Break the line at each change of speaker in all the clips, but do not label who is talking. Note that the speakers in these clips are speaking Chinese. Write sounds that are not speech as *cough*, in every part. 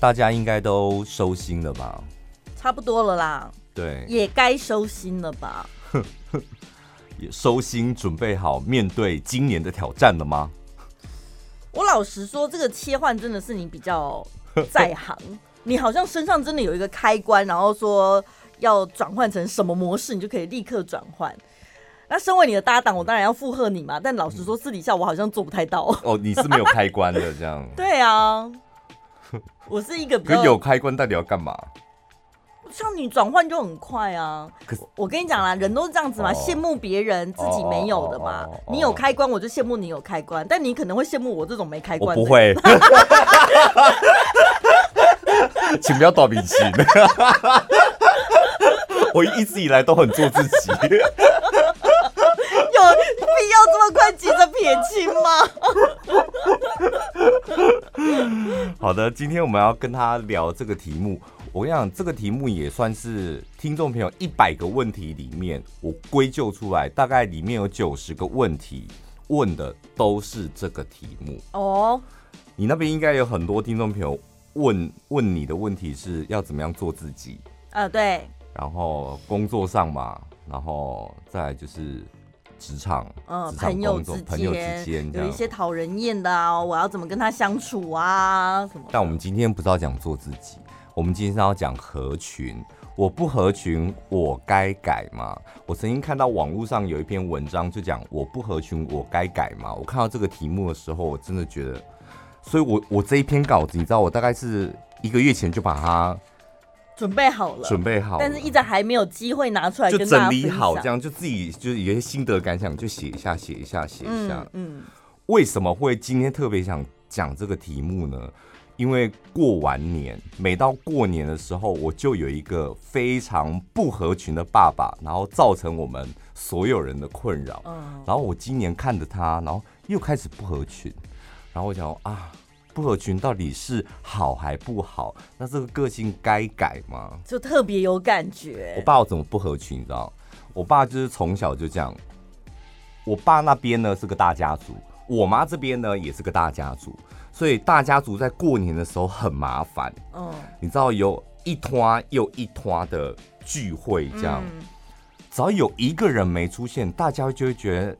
大家应该都收心了吧？
差不多了啦。
对，
也该收心了吧？*laughs*
也收心，准备好面对今年的挑战了吗？
我老实说，这个切换真的是你比较在行，*laughs* 你好像身上真的有一个开关，然后说要转换成什么模式，你就可以立刻转换。那身为你的搭档，我当然要附和你嘛。但老实说，私底下我好像做不太到。
哦，你是没有开关的这样？*laughs*
对啊。*laughs* 我是一个比较，
可有开关到底要干嘛？
像你转换就很快啊！可是我跟你讲啦，人都是这样子嘛，羡慕别人自己没有的嘛。你有开关，我就羡慕你有开关，但你可能会羡慕我这种没开关。
我不会，*laughs* 请不要躲避情。*laughs* 我一直以来都很做自己。
有必要这么快急着撇清
今天我们要跟他聊这个题目。我跟你讲，这个题目也算是听众朋友一百个问题里面，我归咎出来，大概里面有九十个问题问的都是这个题目。哦，你那边应该有很多听众朋友问问你的问题是要怎么样做自己？
呃，对。
然后工作上嘛，然后再就是。职场，嗯，
朋友之间有一些讨人厌的啊，我要怎么跟他相处啊？什么？
但我们今天不是要讲做自己，我们今天是要讲合群。我不合群，我该改吗？我曾经看到网络上有一篇文章，就讲我不合群，我该改吗？我看到这个题目的时候，我真的觉得，所以我我这一篇稿子，你知道，我大概是一个月前就把它。
准备好了，
准备好了，
但是一直还没有机会拿出来，
就整理好，这样就自己就是有些心得感想，就写一下，写一下，写一下。嗯，为什么会今天特别想讲这个题目呢？因为过完年，每到过年的时候，我就有一个非常不合群的爸爸，然后造成我们所有人的困扰。嗯，然后我今年看着他，然后又开始不合群，然后我想啊。不合群到底是好还不好？那这个个性该改吗？
就特别有感觉。
我爸我怎么不合群？你知道？我爸就是从小就这样。我爸那边呢是个大家族，我妈这边呢也是个大家族，所以大家族在过年的时候很麻烦。嗯，你知道有一拖又一拖的聚会，这样，嗯、只要有一个人没出现，大家就会觉得。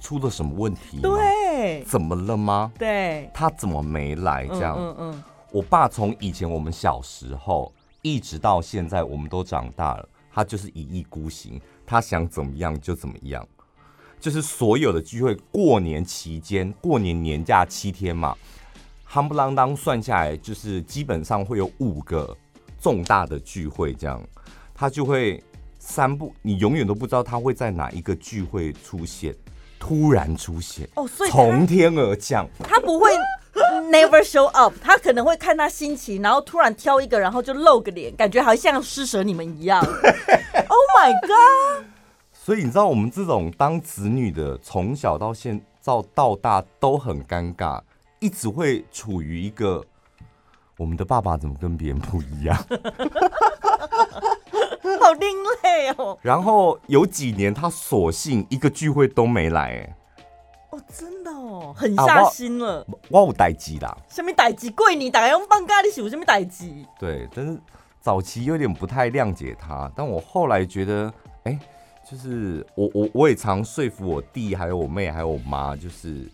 出了什么问题？
对，
怎么了吗？
对，
他怎么没来？这样，嗯嗯，嗯。我爸从以前我们小时候一直到现在，我们都长大了，他就是一意孤行，他想怎么样就怎么样。就是所有的聚会，过年期间，过年年假七天嘛，夯不啷当算下来，就是基本上会有五个重大的聚会，这样，他就会三不，你永远都不知道他会在哪一个聚会出现。突然出现哦，所以从天而降，
他不会 never show up，他可能会看他心情，然后突然挑一个，然后就露个脸，感觉好像施舍你们一样。*laughs* Oh my god！
所以你知道我们这种当子女的，从小到现到到大都很尴尬，一直会处于一个我们的爸爸怎么跟别人不一样。*laughs* *laughs*
好另类哦！
然后有几年他索性一个聚会都没来，哎，
哦，真的哦，很下心了。
啊、我，我有代志啦，
什么代志？过年大家用放假你是有，什么代志？
对，但是早期有点不太谅解他，但我后来觉得，哎、欸，就是我我我也常说服我弟，还有我妹，还有我妈，就是。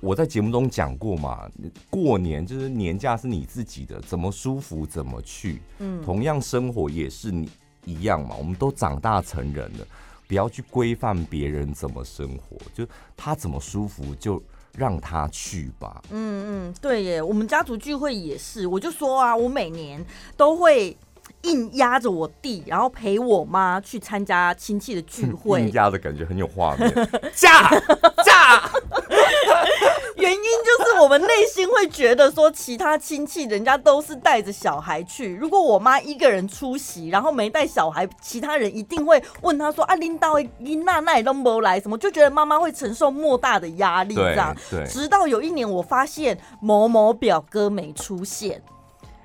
我在节目中讲过嘛，过年就是年假是你自己的，怎么舒服怎么去。嗯，同样生活也是你一样嘛，我们都长大成人了，不要去规范别人怎么生活，就他怎么舒服就让他去吧。
嗯嗯，对耶，我们家族聚会也是，我就说啊，我每年都会硬压着我弟，然后陪我妈去参加亲戚的聚会，*laughs*
硬压的感觉很有画面，嫁 *laughs* 嫁。*laughs*
原因就是我们内心会觉得说，其他亲戚人家都是带着小孩去，如果我妈一个人出席，然后没带小孩，其他人一定会问她说：“啊，琳达琳娜那也都没来，什么？”就觉得妈妈会承受莫大的压力，这样。直到有一年，我发现某某表哥没出现，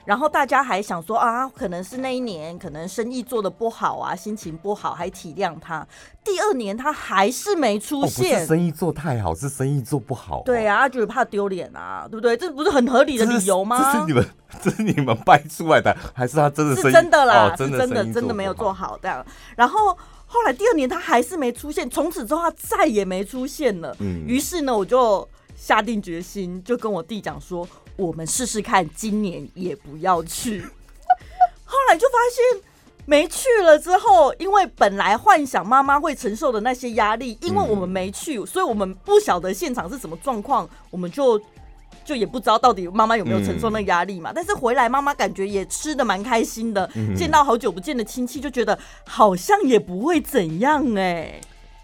然后大家还想说啊，可能是那一年可能生意做的不好啊，心情不好，还体谅他。第二年他还是没出
现，是生意做太好，是生意做不好、啊。
对啊，他觉得怕丢脸啊，对不对？这不是很合理的理由吗？
这是，这是你们，*laughs* 这是你们掰出来的，还是他真的？
是真的啦，
哦、真的
是真的真的没有做好这样。然后后来第二年他还是没出现，从此之后他再也没出现了。嗯，于是呢，我就下定决心，就跟我弟讲说。我们试试看，今年也不要去。*laughs* 后来就发现没去了之后，因为本来幻想妈妈会承受的那些压力，因为我们没去，所以我们不晓得现场是什么状况，我们就就也不知道到底妈妈有没有承受那压力嘛。但是回来妈妈感觉也吃的蛮开心的，见到好久不见的亲戚，就觉得好像也不会怎样哎。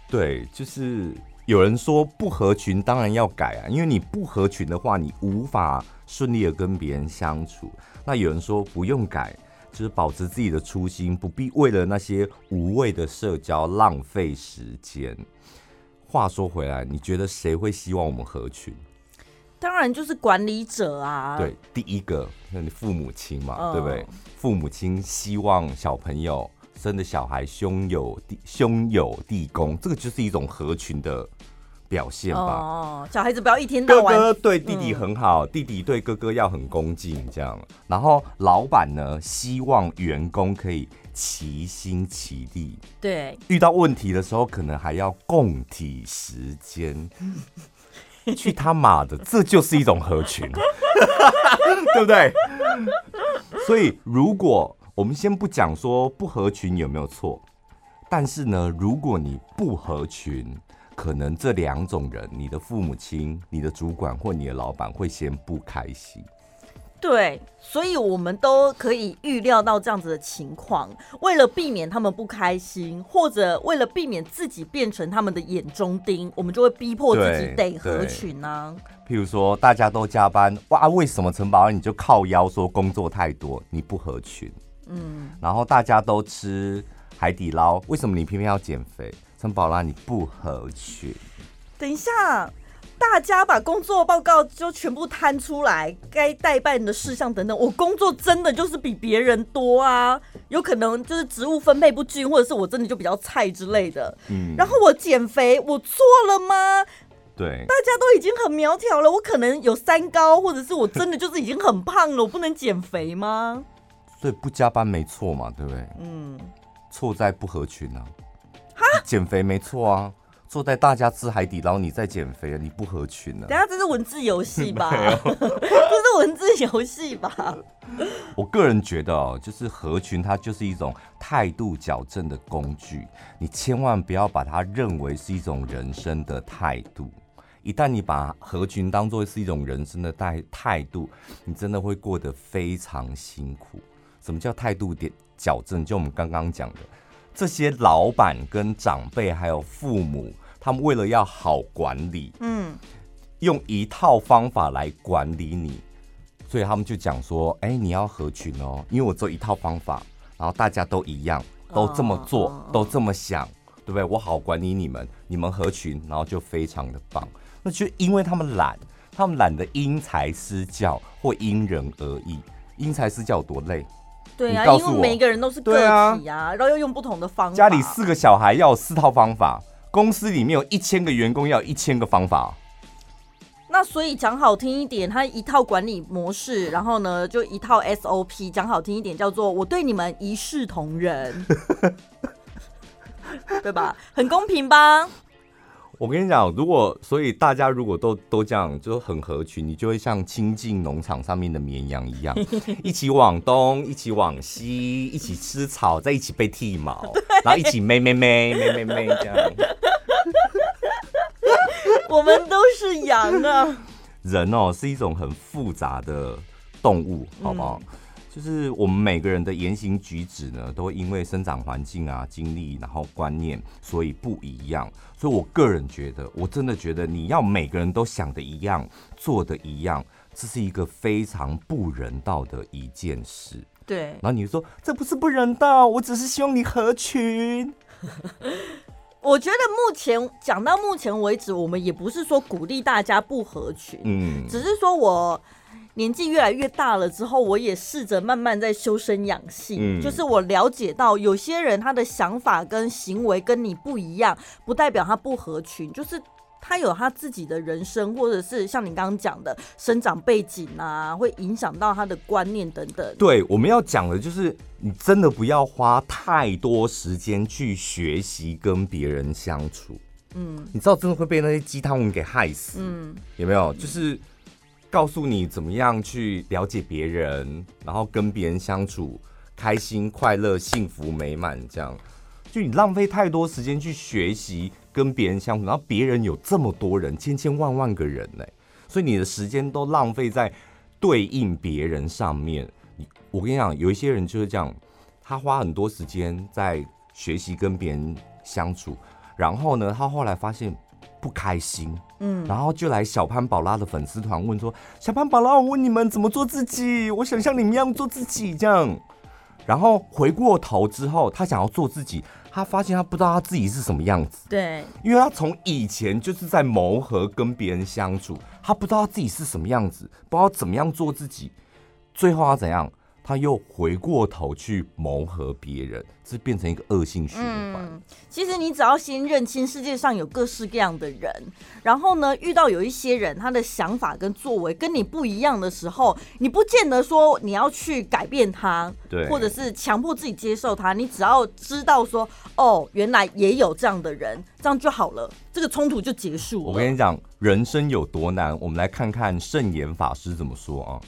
对，就是有人说不合群当然要改啊，因为你不合群的话，你无法。顺利的跟别人相处，那有人说不用改，就是保持自己的初心，不必为了那些无谓的社交浪费时间。话说回来，你觉得谁会希望我们合群？
当然就是管理者啊。
对，第一个，那你父母亲嘛，哦、对不对？父母亲希望小朋友生的小孩兄友弟兄友弟恭，这个就是一种合群的。表现吧，
哦，小孩子不要一天到晚。
哥哥对弟弟很好，嗯、弟弟对哥哥要很恭敬，这样。然后老板呢，希望员工可以齐心齐力。
对，
遇到问题的时候，可能还要共体时间。去他妈的，这就是一种合群，*laughs* 对不对？所以，如果我们先不讲说不合群有没有错，但是呢，如果你不合群，可能这两种人，你的父母亲、你的主管或你的老板会先不开心。
对，所以我们都可以预料到这样子的情况。为了避免他们不开心，或者为了避免自己变成他们的眼中钉，我们就会逼迫自己得合群呢、啊。
譬如说，大家都加班，哇，为什么陈宝安你就靠腰说工作太多，你不合群？嗯，然后大家都吃海底捞，为什么你偏偏要减肥？陈宝拉，你不合群。
等一下，大家把工作报告就全部摊出来，该代办的事项等等。我工作真的就是比别人多啊，有可能就是职务分配不均，或者是我真的就比较菜之类的。嗯。然后我减肥，我错了吗？
对。
大家都已经很苗条了，我可能有三高，或者是我真的就是已经很胖了，我不能减肥吗？
所以不加班没错嘛，对不对？嗯。错在不合群啊。减肥没错啊，坐在大家吃海底捞，你在减肥啊，你不合群呢、啊？
等下这是文字游戏吧？这是文字游戏吧？*laughs* *laughs*
我个人觉得哦，就是合群，它就是一种态度矫正的工具，你千万不要把它认为是一种人生的态度。一旦你把合群当做是一种人生的态态度，你真的会过得非常辛苦。什么叫态度点矫正？就我们刚刚讲的。这些老板跟长辈还有父母，他们为了要好管理，嗯，用一套方法来管理你，所以他们就讲说：“哎，你要合群哦，因为我做一套方法，然后大家都一样，都这么做，都这么想，对不对？我好管理你们，你们合群，然后就非常的棒。那就因为他们懒，他们懒得因材施教或因人而异，因材施教有多累？”
对啊，因为每一个人都是个体啊，啊然后又用不同的方法。
家里四个小孩要有四套方法，公司里面有一千个员工要有一千个方法。
那所以讲好听一点，他一套管理模式，然后呢就一套 SOP。讲好听一点叫做我对你们一视同仁，*laughs* 对吧？很公平吧？
我跟你讲，如果所以大家如果都都这样，就很合群，你就会像亲近农场上面的绵羊一样，*laughs* 一起往东，一起往西，一起吃草，再一起被剃毛，*laughs* 然后一起咩咩咩咩咩咩这样。
我们都是羊啊！
人哦，是一种很复杂的动物，好不好？嗯就是我们每个人的言行举止呢，都会因为生长环境啊、经历，然后观念，所以不一样。所以我个人觉得，我真的觉得你要每个人都想的一样，做的一样，这是一个非常不人道的一件事。
对。
然后你就说这不是不人道，我只是希望你合群。*laughs*
我觉得目前讲到目前为止，我们也不是说鼓励大家不合群，嗯，只是说我。年纪越来越大了之后，我也试着慢慢在修身养性。
嗯，
就是我了解到，有些人他的想法跟行为跟你不一样，不代表他不合群，就是他有他自己的人生，或者是像你刚刚讲的生长背景啊，会影响到他的观念等等。
对，我们要讲的就是，你真的不要花太多时间去学习跟别人相处。嗯，你知道真的会被那些鸡汤文给害死。嗯，有没有？就是。告诉你怎么样去了解别人，然后跟别人相处开心、快乐、幸福、美满，这样就你浪费太多时间去学习跟别人相处，然后别人有这么多人，千千万万个人呢，所以你的时间都浪费在对应别人上面。你我跟你讲，有一些人就是这样，他花很多时间在学习跟别人相处，然后呢，他后来发现。不开心，嗯，然后就来小潘宝拉的粉丝团问说：“小潘宝拉，我问你们怎么做自己？我想像你们一样做自己，这样。”然后回过头之后，他想要做自己，他发现他不知道他自己是什么样子。
对，
因为他从以前就是在磨合跟别人相处，他不知道他自己是什么样子，不知道怎么样做自己，最后他怎样？他又回过头去谋合别人，这变成一个恶性循环。
嗯，其实你只要先认清世界上有各式各样的人，然后呢，遇到有一些人他的想法跟作为跟你不一样的时候，你不见得说你要去改变他，
对，
或者是强迫自己接受他。你只要知道说，哦，原来也有这样的人，这样就好了，这个冲突就结束了。
我跟你讲，人生有多难，我们来看看圣严法师怎么说啊。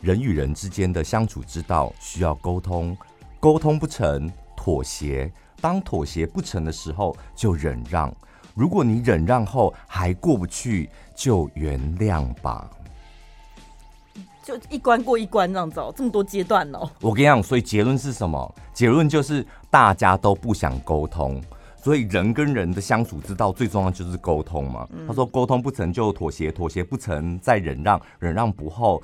人与人之间的相处之道需要沟通，沟通不成妥协，当妥协不成的时候就忍让。如果你忍让后还过不去，就原谅吧。
就一关过一关这样子哦，这么多阶段哦。
我跟你讲，所以结论是什么？结论就是大家都不想沟通，所以人跟人的相处之道最重要就是沟通嘛。他说沟通不成就妥协，妥协不成再忍让，忍让不后。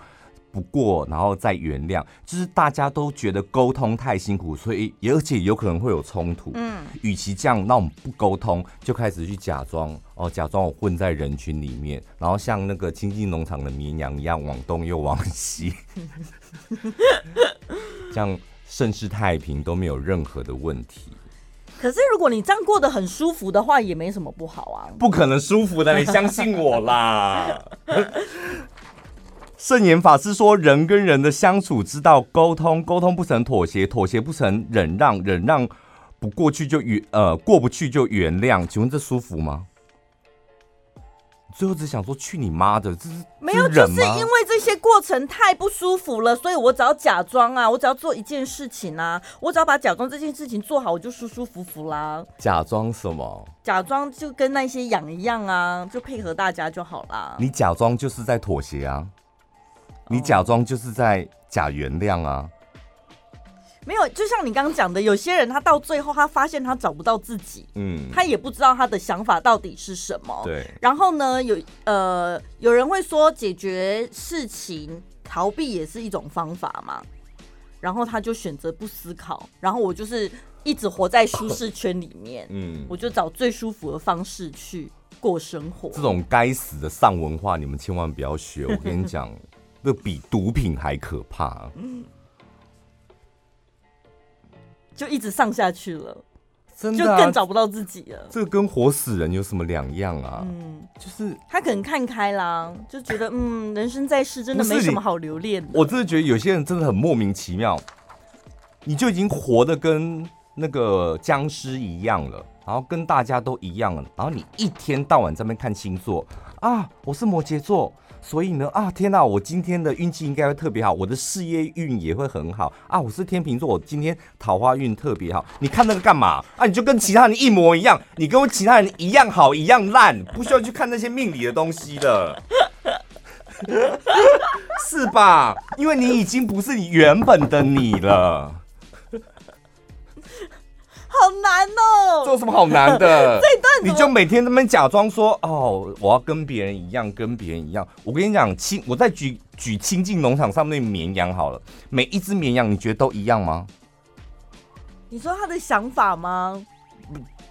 不过，然后再原谅，就是大家都觉得沟通太辛苦，所以而且有可能会有冲突。嗯，与其这样，那我们不沟通，就开始去假装哦，假装我混在人群里面，然后像那个亲近农场的绵羊一样，往东又往西，这样盛世太平，都没有任何的问题。
可是，如果你这样过得很舒服的话，也没什么不好啊。
不可能舒服的，你相信我啦。*laughs* 圣严法师说：“人跟人的相处之道，沟通，沟通不成妥协，妥协不成忍让，忍让不过去就原呃过不去就原谅。请问这舒服吗？最后只想说去你妈的！这是
没有，就是因为这些过程太不舒服了，所以我只要假装啊，我只要做一件事情啊，我只要把假装这件事情做好，我就舒舒服服啦。
假装什么？
假装就跟那些羊一样啊，就配合大家就好啦。
你假装就是在妥协啊。”你假装就是在假原谅啊？
没有，就像你刚刚讲的，有些人他到最后他发现他找不到自己，嗯，他也不知道他的想法到底是什么。
对。
然后呢，有呃有人会说解决事情逃避也是一种方法嘛，然后他就选择不思考，然后我就是一直活在舒适圈里面，嗯，我就找最舒服的方式去过生活。
这种该死的丧文化，你们千万不要学，我跟你讲。这比毒品还可怕，嗯，
就一直上下去了，
真的、
啊、就更找不到自己了。
这跟活死人有什么两样啊？
嗯，
就是
他可能看开啦，就觉得嗯，人生在世真的没什么好留恋的。
我真的觉得有些人真的很莫名其妙，你就已经活得跟那个僵尸一样了，然后跟大家都一样了，然后你一天到晚在那边看星座啊，我是摩羯座。所以呢，啊天哪，我今天的运气应该会特别好，我的事业运也会很好啊！我是天秤座，我今天桃花运特别好。你看那个干嘛啊？你就跟其他人一模一样，你跟其他人一样好，一样烂，不需要去看那些命理的东西的，*laughs* 是吧？因为你已经不是你原本的你了。
好难哦！
这有什么好难的？*laughs* 这一段你就每天那么假装说哦，我要跟别人一样，跟别人一样。我跟你讲，亲，我再举举亲近农场上面那绵羊好了，每一只绵羊你觉得都一样吗？
你说他的想法吗？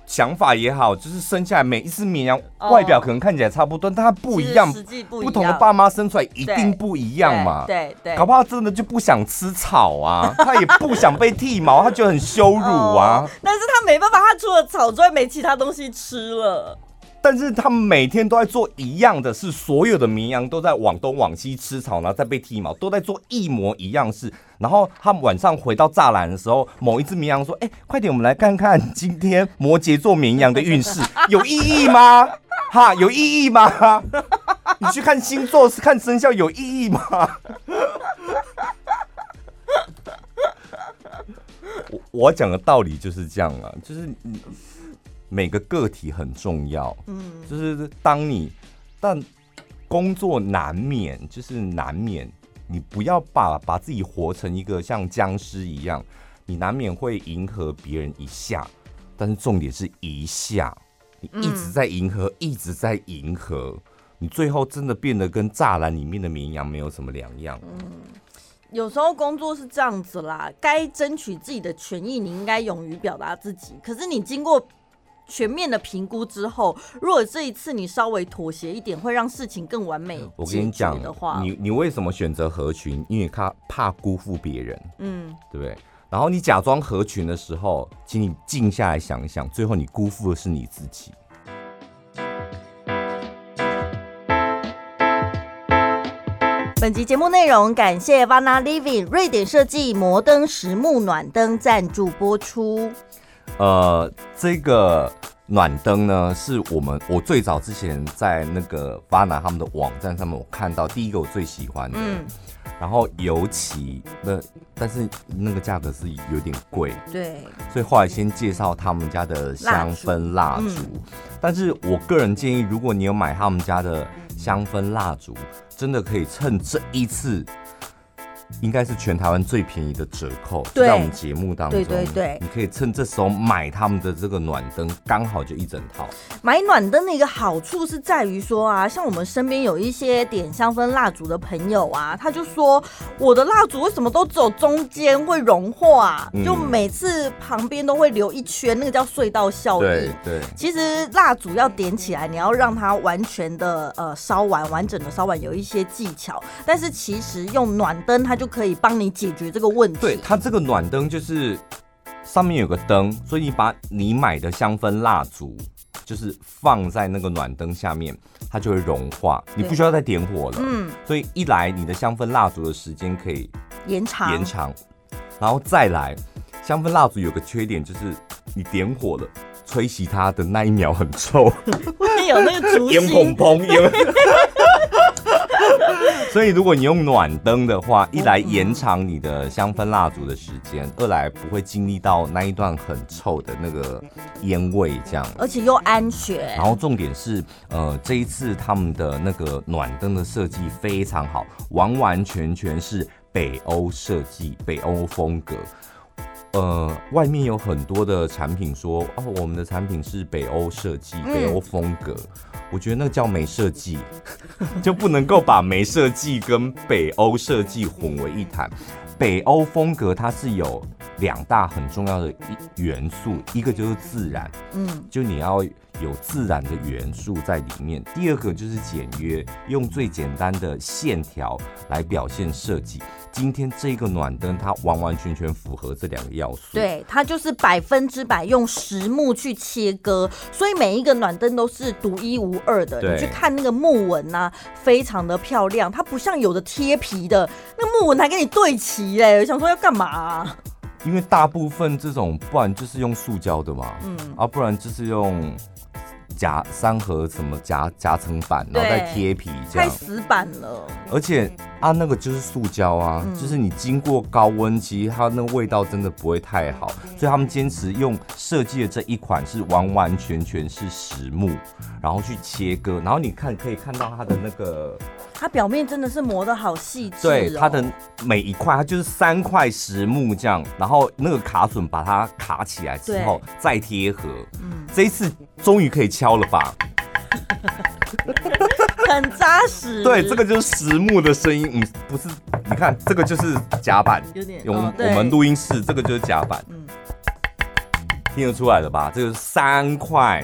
想法也好，就是生下来每一只绵羊外表可能看起来差不多，但它不一样，
实际不一样，
不同的爸妈生出来一定不一样嘛。
对对，
搞不好真的就不想吃草啊，*laughs* 他也不想被剃毛，他觉得很羞辱啊。
但是他没办法，他除了草之外没其他东西吃了。
但是他们每天都在做一样的事，所有的绵羊都在往东往西吃草，然后再被剃毛，都在做一模一样事。然后他们晚上回到栅栏的时候，某一只绵羊说：“哎、欸，快点，我们来看看今天摩羯座绵羊的运势有意义吗？*laughs* 哈，有意义吗？你去看星座是看生肖有意义吗？” *laughs* 我我讲的道理就是这样啊，就是你。每个个体很重要，嗯，就是当你，但工作难免就是难免，你不要把把自己活成一个像僵尸一样，你难免会迎合别人一下，但是重点是一下，你一直在迎合，一直在迎合，你最后真的变得跟栅栏里面的绵羊没有什么两样。
嗯，有时候工作是这样子啦，该争取自己的权益，你应该勇于表达自己，可是你经过。全面的评估之后，如果这一次你稍微妥协一点，会让事情更完美。
我跟你讲的话，你你为什么选择合群？因为他怕辜负别人，嗯，对不对？然后你假装合群的时候，请你静下来想一想，最后你辜负的是你自己。
本集节目内容感谢 Vana Living 瑞典设计摩登实木暖灯赞助播出。
呃，这个暖灯呢，是我们我最早之前在那个 Vana 他们的网站上面，我看到第一个我最喜欢的，嗯、然后尤其那但是那个价格是有点贵，
对，
所以后来先介绍他们家的香氛蜡烛，嗯、但是我个人建议，如果你有买他们家的香氛蜡烛，真的可以趁这一次。应该是全台湾最便宜的折扣，在我们节目当中，对对对，你可以趁这时候买他们的这个暖灯，刚好就一整套。
买暖灯的一个好处是在于说啊，像我们身边有一些点香氛蜡烛的朋友啊，他就说我的蜡烛为什么都只有中间会融化，嗯、就每次旁边都会留一圈，那个叫隧道效应。对对，其实蜡烛要点起来，你要让它完全的呃烧完，完整的烧完，有一些技巧。但是其实用暖灯它。就可以帮你解决这个问题。
对，它这个暖灯就是上面有个灯，所以你把你买的香氛蜡烛就是放在那个暖灯下面，它就会融化，你不需要再点火了。嗯，所以一来你的香氛蜡烛的时间可以延长延长，然后再来香氛蜡烛有个缺点就是你点火了，吹熄它的那一秒很臭，*laughs*
会有那个烛烟
砰砰 *laughs* 所以，如果你用暖灯的话，一来延长你的香氛蜡烛的时间，二来不会经历到那一段很臭的那个烟味，这样，
而且又安全。
然后重点是，呃，这一次他们的那个暖灯的设计非常好，完完全全是北欧设计，北欧风格。呃，外面有很多的产品说，哦，我们的产品是北欧设计，北欧风格。嗯、我觉得那叫没设计，*laughs* 就不能够把没设计跟北欧设计混为一谈。北欧风格它是有两大很重要的一元素，一个就是自然，嗯，就你要有自然的元素在里面。第二个就是简约，用最简单的线条来表现设计。今天这个暖灯，它完完全全符合这两个要素。
对，它就是百分之百用实木去切割，所以每一个暖灯都是独一无二的。对你去看那个木纹呐、啊，非常的漂亮。它不像有的贴皮的，那个木纹还跟你对齐嘞，想说要干嘛、啊？
因为大部分这种，不然就是用塑胶的嘛，嗯，啊，不然就是用。夹三盒什么夹夹层板，然后再贴皮，这样
太死板了。
而且啊，那个就是塑胶啊，嗯、就是你经过高温，其实它那个味道真的不会太好。嗯、所以他们坚持用设计的这一款是完完全全是实木，然后去切割，然后你看可以看到它的那个，
它表面真的是磨的好细致、哦。
对，它的每一块，它就是三块实木这样，然后那个卡榫把它卡起来之后再贴合。嗯，这一次终于可以敲。了吧，*laughs*
很扎实。*laughs*
对，这个就是实木的声音。嗯，不是，你看这个就是夹板，
有点。
用我们录音室，这个就是夹板。嗯。听得出来了吧？这个是三块。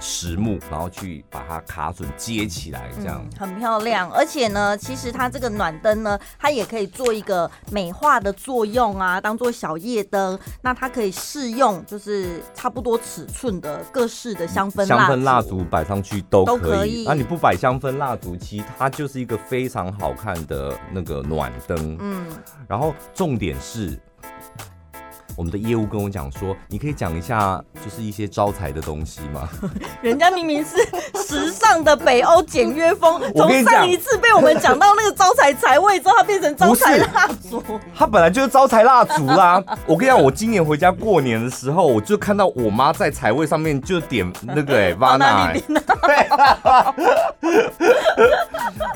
实木，然后去把它卡榫接起来，这样、嗯、
很漂亮。而且呢，其实它这个暖灯呢，它也可以做一个美化的作用啊，当做小夜灯。那它可以适用，就是差不多尺寸的各式的香氛蜡烛，
香氛蜡烛摆上去都可以。都可以。那、啊、你不摆香氛蜡烛，其实它就是一个非常好看的那个暖灯。嗯。然后重点是。我们的业务跟我讲说，你可以讲一下，就是一些招财的东西吗？*laughs*
人家明明是时尚的北欧简约风，从上一次被我们讲到那个招财财位之后，它变成招财蜡烛。
它本来就是招财蜡烛啦。*laughs* 我跟你讲，我今年回家过年的时候，我就看到我妈在财位上面就点那个哎，*laughs* Vana。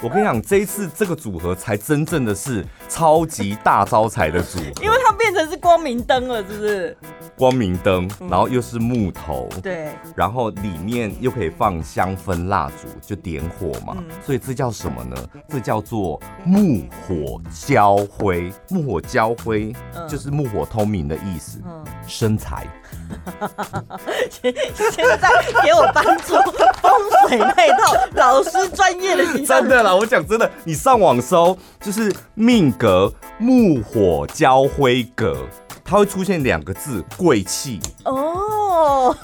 我跟你讲，这一次这个组合才真正的是超级大招财的组合，
因为它变成是光明灯了，是不是？
光明灯，然后又是木头，
嗯、对，
然后里面又可以放香氛蜡烛，就点火嘛，嗯、所以这叫什么呢？这叫做木火交辉，木火交辉、嗯、就是木火通明的意思，嗯，生财。
现 *laughs* 现在给我搬出风水那一套老师专业的形象，
真的啦，我讲真的，你上网搜就是命格木火交辉格。它会出现两个字“贵气”哦，*laughs*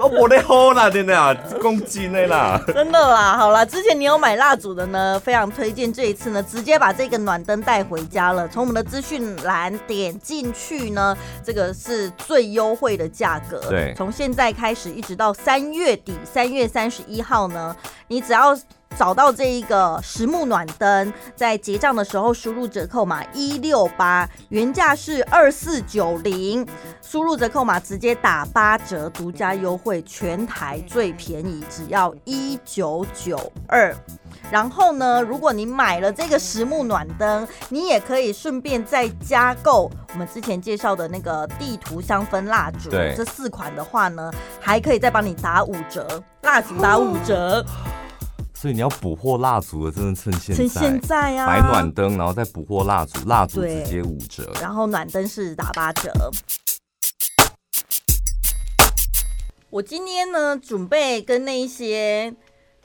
我我的好啦，真的啊，公斤的啦，
真的啦，好啦，之前你有买蜡烛的呢，非常推荐这一次呢，直接把这个暖灯带回家了。从我们的资讯栏点进去呢，这个是最优惠的价格，
对，
从现在开始一直到三月底，三月三十一号呢，你只要。找到这一个实木暖灯，在结账的时候输入折扣码一六八，原价是二四九零，输入折扣码直接打八折，独家优惠，全台最便宜，只要一九九二。然后呢，如果你买了这个实木暖灯，你也可以顺便再加购我们之前介绍的那个地图香氛蜡
烛，
这四款的话呢，还可以再帮你打五折，蜡烛打五折。*laughs*
所以你要补货蜡烛的，真的趁现在，
趁现在啊！
买暖灯，然后再补货蜡烛，蜡烛直接五折，
然后暖灯是打八折。我今天呢，准备跟那一些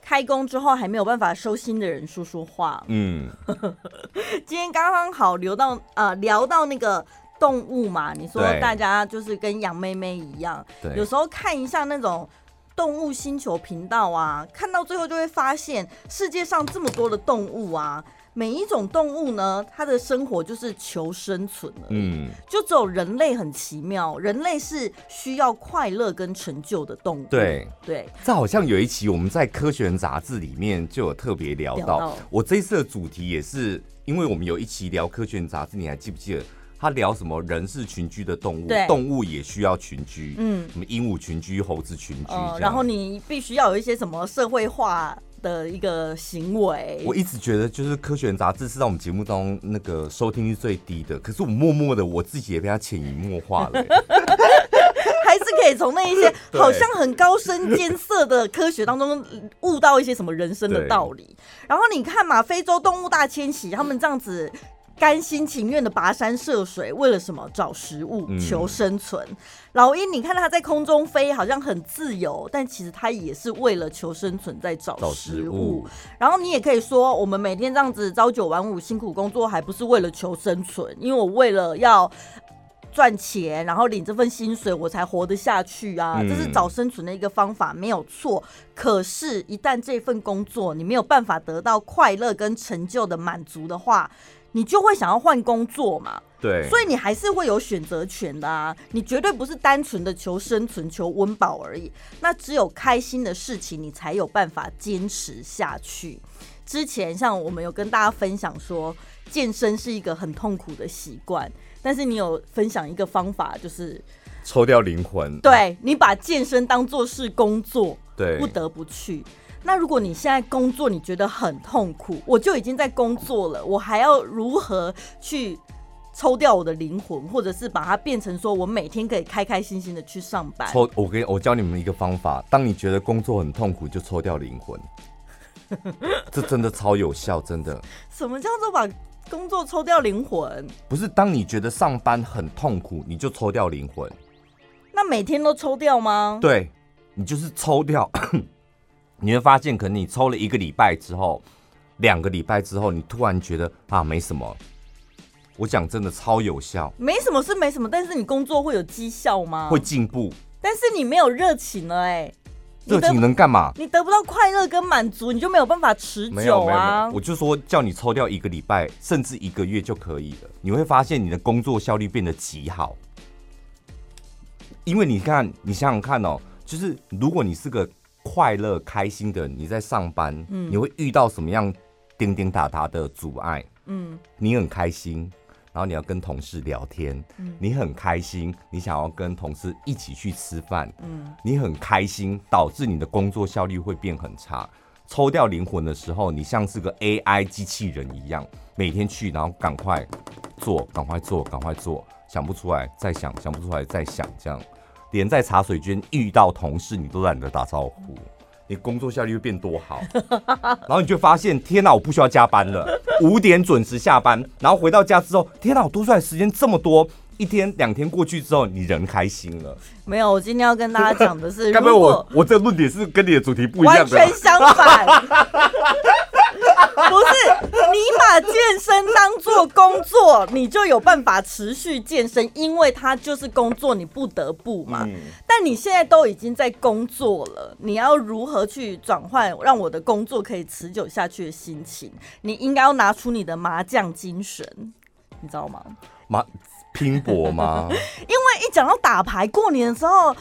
开工之后还没有办法收心的人说说话。嗯，*laughs* 今天刚刚好聊到呃聊到那个动物嘛，你说大家就是跟杨妹妹一样，有时候看一下那种。动物星球频道啊，看到最后就会发现，世界上这么多的动物啊，每一种动物呢，它的生活就是求生存了。嗯，就只有人类很奇妙，人类是需要快乐跟成就的动物。
对
对，对
这好像有一期我们在《科学人》杂志里面就有特别聊到。聊到我这一次的主题也是，因为我们有一期聊《科学人》杂志，你还记不记得？他聊什么？人是群居的动物，动物也需要群居。嗯，什么鹦鹉群居、猴子群居，呃、
然后你必须要有一些什么社会化的一个行为。
我一直觉得，就是《科学人》杂志是在我们节目当中那个收听率最低的，可是我默默的，我自己也被他潜移默化了。*laughs*
还是可以从那一些 *laughs* 好像很高深艰涩的科学当中悟到一些什么人生的道理。然后你看嘛，非洲动物大迁徙，他们这样子。甘心情愿的跋山涉水，为了什么？找食物，求生存。嗯、老鹰，你看它在空中飞，好像很自由，但其实它也是为了求生存在找食物。食物然后你也可以说，我们每天这样子朝九晚五辛苦工作，还不是为了求生存？因为我为了要赚钱，然后领这份薪水，我才活得下去啊！嗯、这是找生存的一个方法，没有错。可是，一旦这份工作你没有办法得到快乐跟成就的满足的话，你就会想要换工作嘛？
对，
所以你还是会有选择权的啊！你绝对不是单纯的求生存、求温饱而已。那只有开心的事情，你才有办法坚持下去。之前像我们有跟大家分享说，健身是一个很痛苦的习惯，但是你有分享一个方法，就是
抽掉灵魂。
对，你把健身当做是工作，
对，
不得不去。那如果你现在工作你觉得很痛苦，我就已经在工作了，我还要如何去抽掉我的灵魂，或者是把它变成说我每天可以开开心心的去上班？
抽，我给我教你们一个方法，当你觉得工作很痛苦，就抽掉灵魂，*laughs* 这真的超有效，真的。
什么叫做把工作抽掉灵魂？
不是，当你觉得上班很痛苦，你就抽掉灵魂。
那每天都抽掉吗？
对，你就是抽掉。*coughs* 你会发现，可能你抽了一个礼拜之后，两个礼拜之后，你突然觉得啊，没什么。我讲真的，超有效。
没什么是没什么，但是你工作会有绩效吗？
会进步。
但是你没有热情了，哎。
热情能干嘛？
你得不到快乐跟满足，你就没有办法持久啊！
我就说叫你抽掉一个礼拜，甚至一个月就可以了。你会发现你的工作效率变得极好。因为你看，你想想看哦，就是如果你是个快乐开心的，你在上班，嗯，你会遇到什么样叮叮打打的阻碍？嗯，你很开心。然后你要跟同事聊天，嗯，你很开心，你想要跟同事一起去吃饭，嗯，你很开心，导致你的工作效率会变很差。抽掉灵魂的时候，你像是个 AI 机器人一样，每天去，然后赶快做，赶快做，赶快做，想不出来再想，想不出来再想，这样，连在茶水间遇到同事，你都懒得打招呼。你工作效率会变多好，然后你就发现，天哪，我不需要加班了，五点准时下班，然后回到家之后，天哪，我多出来时间这么多，一天两天过去之后，你人开心了。没有，
我今天要跟大家讲的是，*laughs*
该不会我我这个论点是跟你的主题不一样的？
完全相反。*laughs* 不是，你把健身当做工作，你就有办法持续健身，因为它就是工作，你不得不嘛。嗯。但你现在都已经在工作了，你要如何去转换，让我的工作可以持久下去的心情？你应该要拿出你的麻将精神，你知道吗？
麻拼搏吗？*laughs*
因为一讲到打牌，过年的时候。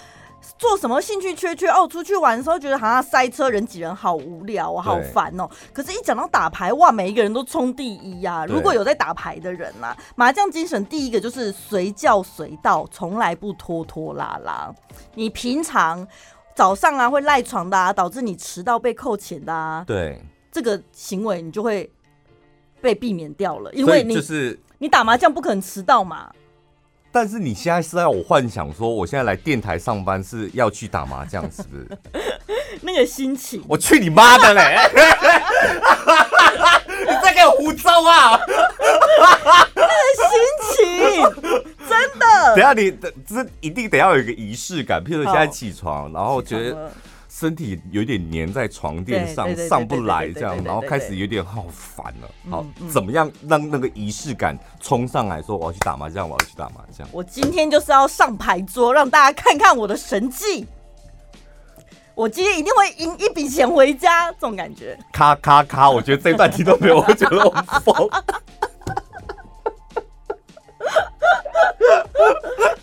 做什么兴趣缺缺哦？出去玩的时候觉得好像塞车人挤人好无聊，我好烦哦。可是，一讲到打牌，哇，每一个人都冲第一呀、啊！如果有在打牌的人啦、啊，麻将精神第一个就是随叫随到，从来不拖拖拉拉。你平常早上啊会赖床的、啊，导致你迟到被扣钱的啊，
对，
这个行为你就会被避免掉了，因为你就是你打麻将不可能迟到嘛。
但是你现在是要我幻想说，我现在来电台上班是要去打麻将，是不是？*laughs*
那个心情，
我去你妈的嘞！*laughs* 你在给我胡诌啊！
那个心情，*laughs* 真的。
等下你，这一定得要有一个仪式感，譬如说现在起床，然后觉得。身体有点粘在床垫上，上不来这样，然后开始有点好烦了。好，怎么样让那个仪式感冲上来说，我要去打麻将，我要去打麻将。
我今天就是要上牌桌，让大家看看我的神技。我今天一定会赢一笔钱回家，这种感觉。
咔咔咔！我觉得这段听都没有，我觉得我疯。*laughs*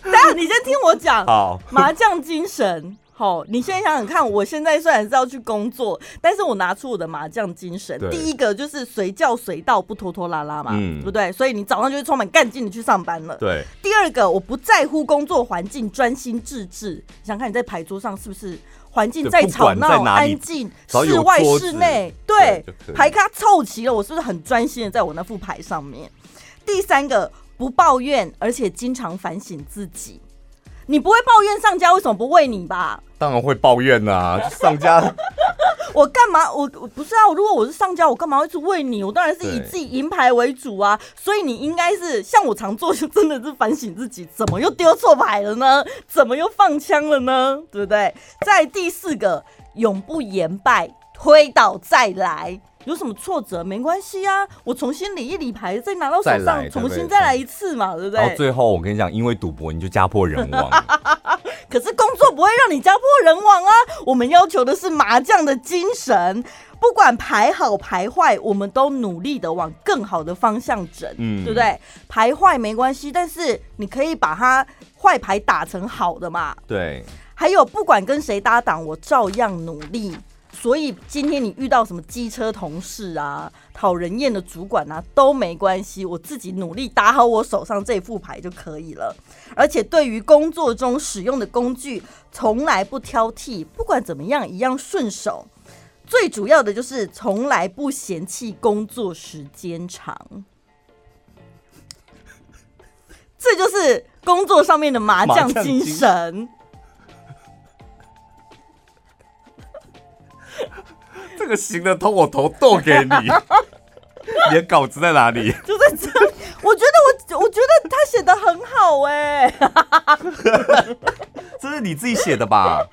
等下，你先听我讲。
好，
麻将精神。好，你现在想想看，我现在虽然是要去工作，但是我拿出我的麻将精神。第一个就是随叫随到，不拖拖拉拉嘛，嗯，对不对？所以你早上就会充满干劲的去上班了。
对。
第二个，我不在乎工作环境，专心致志。想看你在牌桌上是不是环境再吵闹、安静，室外室内，对，牌咖凑齐了，我是不是很专心的在我那副牌上面？第三个，不抱怨，而且经常反省自己。你不会抱怨上家为什么不喂你吧？
当然会抱怨啊，*laughs* 上家，
我干嘛？我我不是啊，如果我是上家，我干嘛会去喂你？我当然是以自己银牌为主啊。所以你应该是像我常做，就真的是反省自己，怎么又丢错牌了呢？怎么又放枪了呢？对不对？在第四个，永不言败，推倒再来。有什么挫折没关系啊，我重新理一理牌，再拿到手上，重新再来一次嘛，对不对？
到最后，我跟你讲，因为赌博你就家破人亡。*laughs*
可是工作不会让你家破人亡啊，我们要求的是麻将的精神，不管牌好牌坏，我们都努力的往更好的方向整，嗯，对不对？牌坏没关系，但是你可以把它坏牌打成好的嘛。
对。
还有，不管跟谁搭档，我照样努力。所以今天你遇到什么机车同事啊、讨人厌的主管啊都没关系，我自己努力打好我手上这副牌就可以了。而且对于工作中使用的工具，从来不挑剔，不管怎么样一样顺手。最主要的就是从来不嫌弃工作时间长，这就是工作上面的麻将精神。*laughs*
这个行得通，我头剁给你。*laughs* 你的稿子在哪里？
就在这。我觉得我我觉得他写的很好哎、欸，*laughs*
这是你自己写的吧？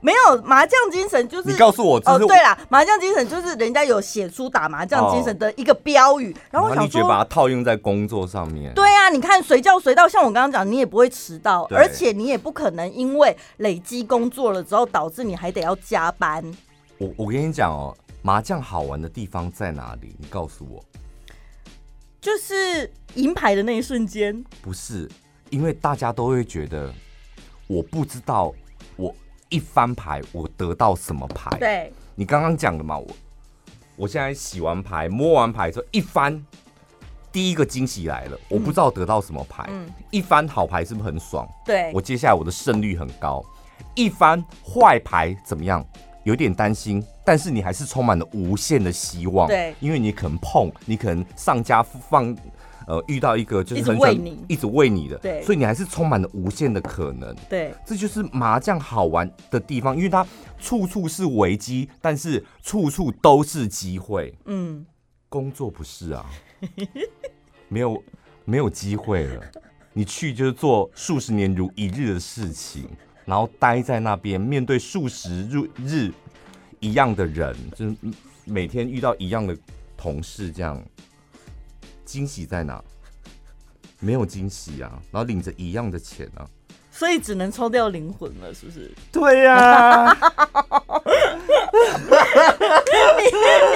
没有麻将精神就是
你告诉我
哦，对啦，麻将精神就是人家有写出打麻将精神的一个标语，哦、然后我想说
把它套用在工作上面。
对啊，你看随叫随到，像我刚刚讲，你也不会迟到，而且你也不可能因为累积工作了之后导致你还得要加班。
我我跟你讲哦，麻将好玩的地方在哪里？你告诉我，
就是赢牌的那一瞬间。
不是，因为大家都会觉得我不知道我。一翻牌，我得到什么牌？
对，
你刚刚讲的嘛，我我现在洗完牌，摸完牌之后一翻，第一个惊喜来了，我不知道得到什么牌。嗯，一翻好牌是不是很爽？
对，
我接下来我的胜率很高。一翻坏牌怎么样？有点担心，但是你还是充满了无限的希望。
对，
因为你可能碰，你可能上家放。呃，遇到一个就是很
一直喂你，
一直喂你的，
对，
所以你还是充满了无限的可能，
对，
这就是麻将好玩的地方，因为它处处是危机，但是处处都是机会。嗯，工作不是啊，*laughs* 没有没有机会了，你去就是做数十年如一日的事情，然后待在那边，面对数十日日一样的人，就是每天遇到一样的同事这样。惊喜在哪？没有惊喜啊，然后领着一样的钱啊，
所以只能抽掉灵魂了，是不是？
对呀、*laughs* 啊。
你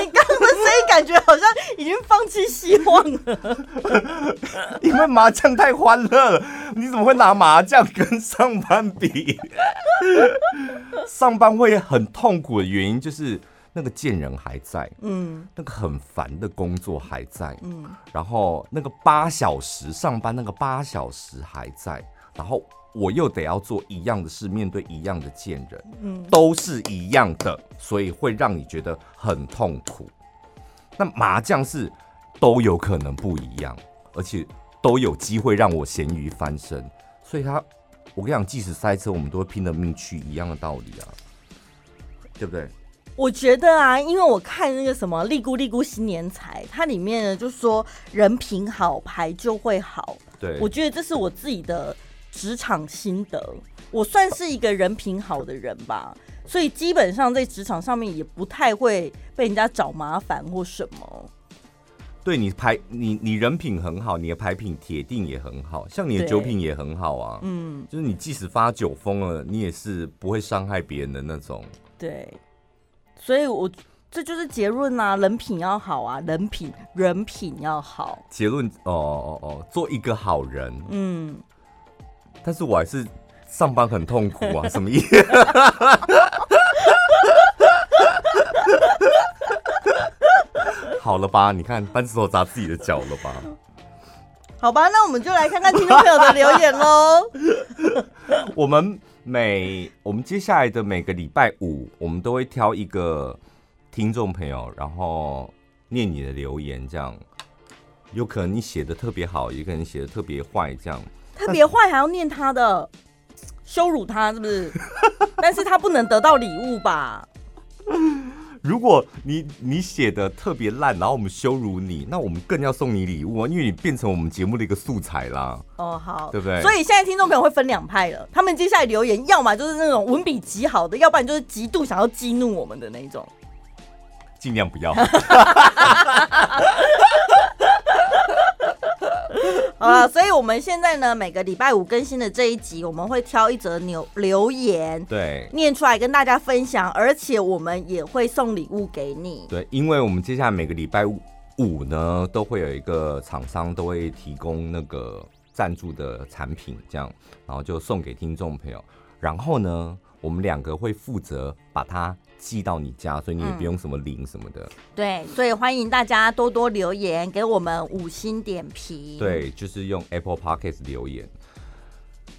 你刚刚的声音感觉好像已经放弃希望了，*laughs*
因为麻将太欢乐了，你怎么会拿麻将跟上班比？*laughs* 上班会很痛苦的原因就是。那个贱人还在，嗯，那个很烦的工作还在，嗯，然后那个八小时上班那个八小时还在，然后我又得要做一样的事，面对一样的贱人，嗯，都是一样的，所以会让你觉得很痛苦。那麻将是都有可能不一样，而且都有机会让我咸鱼翻身，所以他，我跟你讲，即使塞车，我们都会拼了命去，一样的道理啊，对不对？
我觉得啊，因为我看那个什么《利姑利姑新年财》，它里面呢就说人品好，牌就会好。
对，
我觉得这是我自己的职场心得。我算是一个人品好的人吧，所以基本上在职场上面也不太会被人家找麻烦或什么。
对，你牌，你你人品很好，你的牌品铁定也很好，像你的酒品也很好啊。嗯，就是你即使发酒疯了，你也是不会伤害别人的那种。
对。所以我，我这就是结论啊，人品要好啊，人品人品要好。
结论哦哦哦，做一个好人。嗯，但是我还是上班很痛苦啊，什么意思？*laughs* 好了吧，你看扳指头砸自己的脚了吧？
好吧，那我们就来看看听众朋友的留言喽。*laughs*
我们。每我们接下来的每个礼拜五，我们都会挑一个听众朋友，然后念你的留言，这样有可能你写的特别好，也可能写的特别坏，这样
特别坏还要念他的，羞辱他是不是？*laughs* 但是他不能得到礼物吧？
如果你你写的特别烂，然后我们羞辱你，那我们更要送你礼物啊，因为你变成我们节目的一个素材啦。
哦，好，
对不对？
所以现在听众朋友会分两派了，他们接下来留言，要么就是那种文笔极好的，要不然就是极度想要激怒我们的那一
种。尽量不要。*laughs*
好了，所以我们现在呢，每个礼拜五更新的这一集，我们会挑一则留留言，
对，
念出来跟大家分享，而且我们也会送礼物给你。
对，因为我们接下来每个礼拜五呢，都会有一个厂商都会提供那个赞助的产品，这样，然后就送给听众朋友。然后呢，我们两个会负责把它。寄到你家，所以你也不用什么零什么的。
嗯。对，所以欢迎大家多多留言，给我们五星点评。
对，就是用 Apple Podcast 留言。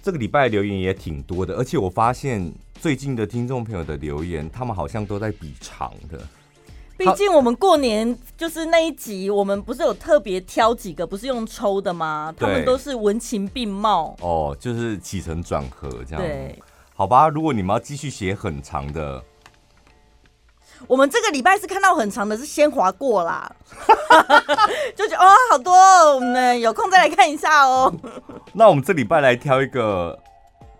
这个礼拜留言也挺多的，而且我发现最近的听众朋友的留言，他们好像都在比长的。
毕竟我们过年就是那一集，我们不是有特别挑几个，不是用抽的吗？他们都是文情并茂。
哦，就是起承转合这样。
对，
好吧，如果你们要继续写很长的。
我们这个礼拜是看到很长的，是先划过啦，*laughs* 就觉得哦，好多哦，我们有空再来看一下哦。
那我们这礼拜来挑一个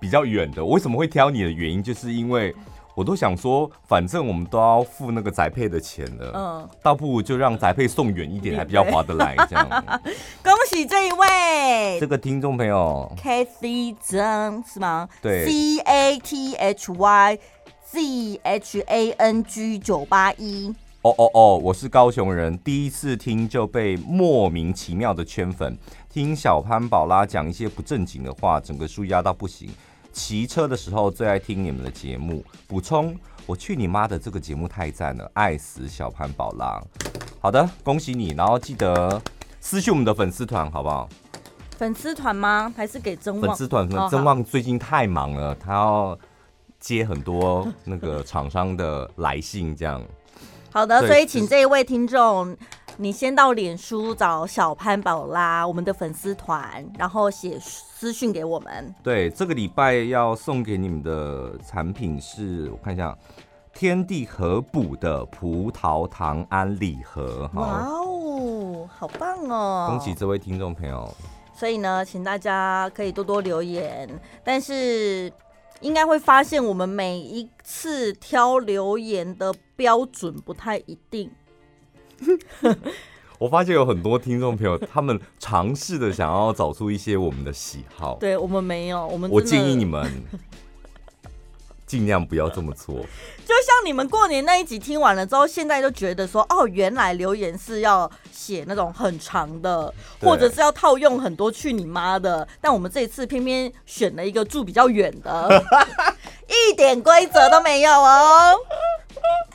比较远的。我为什么会挑你的原因，就是因为。我都想说，反正我们都要付那个宅配的钱了，嗯，倒不如就让宅配送远一点，还比较划得来。这样，*laughs*
恭喜这一位，
这个听众朋友
，Kathy Zhang 是吗？
对
，C A T H Y Z H A N G 九八一。
哦哦哦，我是高雄人，第一次听就被莫名其妙的圈粉，听小潘宝拉讲一些不正经的话，整个书压到不行。骑车的时候最爱听你们的节目。补充，我去你妈的！这个节目太赞了，爱死小潘宝拉。好的，恭喜你，然后记得私讯我们的粉丝团，好不好？
粉丝团吗？还是给曾旺？
粉丝团，曾旺最近太忙了，他要接很多那个厂商的来信，这样。*laughs*
好的，所以请这一位听众。你先到脸书找小潘宝拉，我们的粉丝团，然后写私讯给我们。
对，这个礼拜要送给你们的产品是，我看一下，天地合补的葡萄糖胺礼盒。
哇哦，好棒哦！
恭喜这位听众朋友。
所以呢，请大家可以多多留言，但是应该会发现我们每一次挑留言的标准不太一定。*laughs*
我发现有很多听众朋友，他们尝试的想要找出一些我们的喜好。
对，我们没有，我们
我建议你们尽量不要这么做。
就像你们过年那一集听完了之后，现在就觉得说，哦，原来留言是要写那种很长的，或者是要套用很多去你妈的。但我们这一次偏偏选了一个住比较远的，*laughs* 一点规则都没有哦。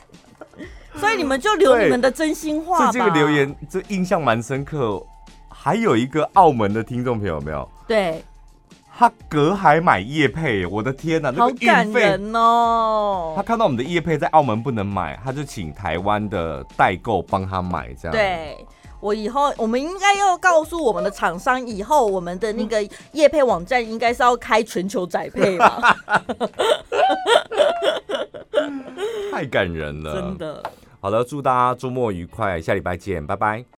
*laughs* 所以你们就留你们的真心话吧。
这个留言这印象蛮深刻。还有一个澳门的听众朋友有没有？
对，
他隔海买叶配，我的天哪，那个运费，好感
人哦。
他看到我们的叶配在澳门不能买，他就请台湾的代购帮他买，这样。
对，我以后我们应该要告诉我们的厂商，以后我们的那个叶配网站应该是要开全球宅配吧。*laughs*
太感人了，
真的。
好的，祝大家周末愉快，下礼拜见，拜拜。